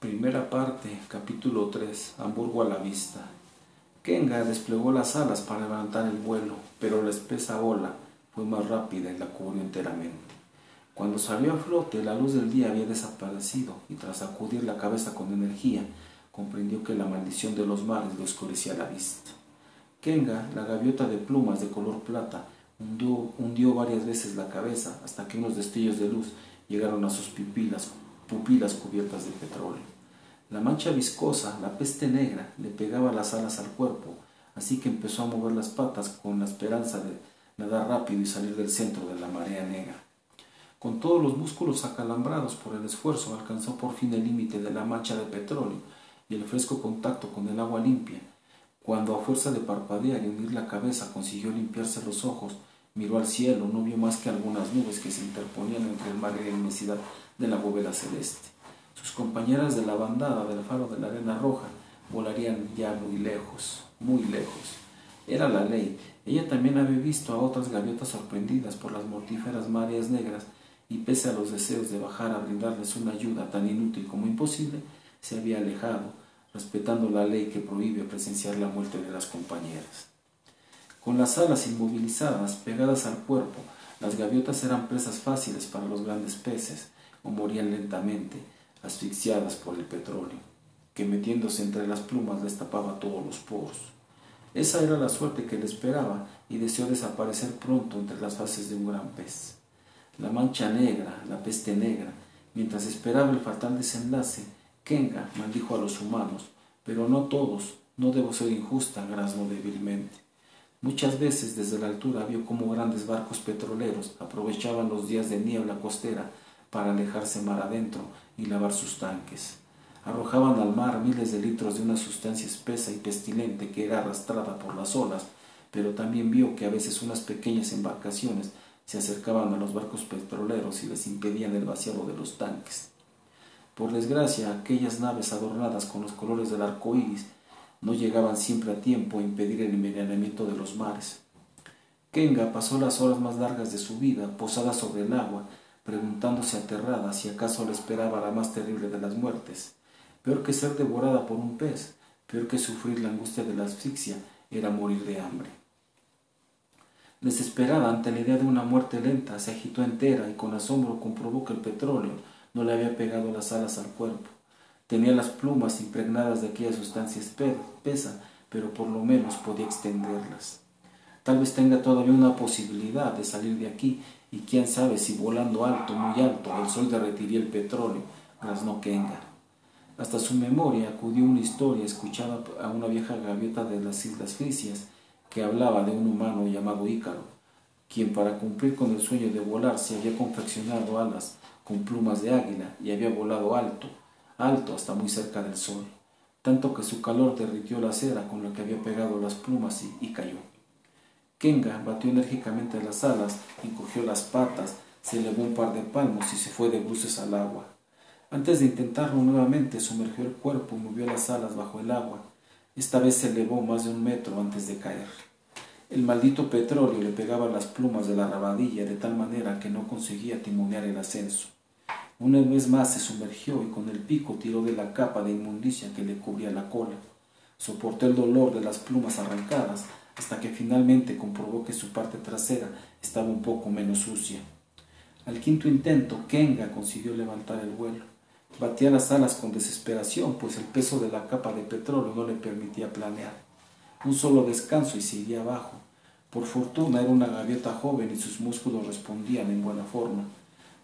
Primera parte, capítulo 3, Hamburgo a la vista. Kenga desplegó las alas para levantar el vuelo, pero la espesa ola fue más rápida y la cubrió enteramente. Cuando salió a flote, la luz del día había desaparecido y tras sacudir la cabeza con energía, comprendió que la maldición de los mares le oscurecía la vista. Kenga, la gaviota de plumas de color plata, hundió, hundió varias veces la cabeza hasta que unos destellos de luz llegaron a sus pupilas, pupilas cubiertas de petróleo. La mancha viscosa, la peste negra, le pegaba las alas al cuerpo, así que empezó a mover las patas con la esperanza de nadar rápido y salir del centro de la marea negra. Con todos los músculos acalambrados por el esfuerzo, alcanzó por fin el límite de la mancha de petróleo y el fresco contacto con el agua limpia. Cuando a fuerza de parpadear y hundir la cabeza consiguió limpiarse los ojos, miró al cielo, no vio más que algunas nubes que se interponían entre el mar y la inmensidad de la bóveda celeste. Sus compañeras de la bandada del faro de la arena roja volarían ya muy lejos, muy lejos. Era la ley. Ella también había visto a otras gaviotas sorprendidas por las mortíferas mareas negras y pese a los deseos de bajar a brindarles una ayuda tan inútil como imposible, se había alejado, respetando la ley que prohíbe presenciar la muerte de las compañeras. Con las alas inmovilizadas, pegadas al cuerpo, las gaviotas eran presas fáciles para los grandes peces, o morían lentamente, asfixiadas por el petróleo, que metiéndose entre las plumas les tapaba todos los poros. Esa era la suerte que le esperaba y deseó desaparecer pronto entre las faces de un gran pez. La mancha negra, la peste negra, mientras esperaba el fatal desenlace, Kenga maldijo a los humanos, pero no todos, no debo ser injusta, grazno débilmente. Muchas veces desde la altura vio cómo grandes barcos petroleros aprovechaban los días de niebla costera para alejarse mar adentro y lavar sus tanques. Arrojaban al mar miles de litros de una sustancia espesa y pestilente que era arrastrada por las olas, pero también vio que a veces unas pequeñas embarcaciones se acercaban a los barcos petroleros y les impedían el vaciado de los tanques. Por desgracia, aquellas naves adornadas con los colores del arco iris no llegaban siempre a tiempo a impedir el envenenamiento de los mares. Kenga pasó las horas más largas de su vida posada sobre el agua, preguntándose aterrada si acaso le esperaba la más terrible de las muertes. Peor que ser devorada por un pez, peor que sufrir la angustia de la asfixia, era morir de hambre. Desesperada ante la idea de una muerte lenta, se agitó entera y con asombro comprobó que el petróleo no le había pegado las alas al cuerpo. Tenía las plumas impregnadas de aquella sustancia espesa, pero por lo menos podía extenderlas. Tal vez tenga todavía una posibilidad de salir de aquí, y quién sabe si volando alto, muy alto, el sol derretiría el petróleo, no Kenga. Hasta su memoria acudió una historia escuchada a una vieja gaviota de las Islas Frisias que hablaba de un humano llamado Ícaro, quien para cumplir con el sueño de volar se había confeccionado alas con plumas de águila y había volado alto, alto hasta muy cerca del sol, tanto que su calor derritió la cera con la que había pegado las plumas y, cayó. Kenga batió enérgicamente las alas, encogió las patas, se elevó un par de palmos y se fue de bruces al agua. Antes de intentarlo nuevamente, sumergió el cuerpo y movió las alas bajo el agua. Esta vez se elevó más de un metro antes de caer. El maldito petróleo le pegaba las plumas de la rabadilla de tal manera que no conseguía timonear el ascenso. Una vez más se sumergió y con el pico tiró de la capa de inmundicia que le cubría la cola. Soportó el dolor de las plumas arrancadas hasta que finalmente comprobó que su parte trasera estaba un poco menos sucia. Al quinto intento, Kenga consiguió levantar el vuelo. Batía las alas con desesperación, pues el peso de la capa de petróleo no le permitía planear. Un solo descanso y seguía abajo. Por fortuna era una gaviota joven y sus músculos respondían en buena forma.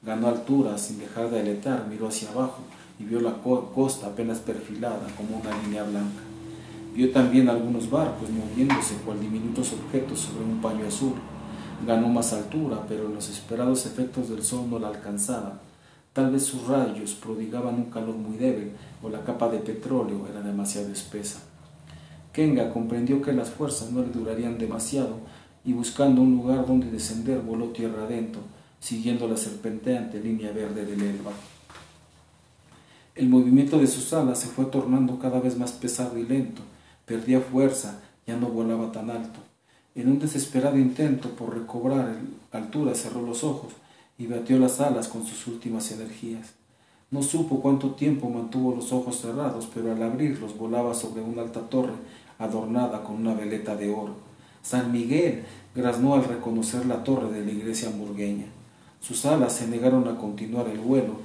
Ganó altura sin dejar de aletar, miró hacia abajo y vio la costa apenas perfilada como una línea blanca. Vio también algunos barcos moviéndose cual diminutos objetos sobre un paño azul. Ganó más altura, pero los esperados efectos del sol no la alcanzaban. Tal vez sus rayos prodigaban un calor muy débil o la capa de petróleo era demasiado espesa. Kenga comprendió que las fuerzas no le durarían demasiado y buscando un lugar donde descender voló tierra adentro, siguiendo la serpenteante línea verde del Elba. El movimiento de sus alas se fue tornando cada vez más pesado y lento, perdía fuerza, ya no volaba tan alto. En un desesperado intento por recobrar altura cerró los ojos y batió las alas con sus últimas energías. No supo cuánto tiempo mantuvo los ojos cerrados, pero al abrirlos volaba sobre una alta torre adornada con una veleta de oro. San Miguel graznó al reconocer la torre de la iglesia hamburgueña. Sus alas se negaron a continuar el vuelo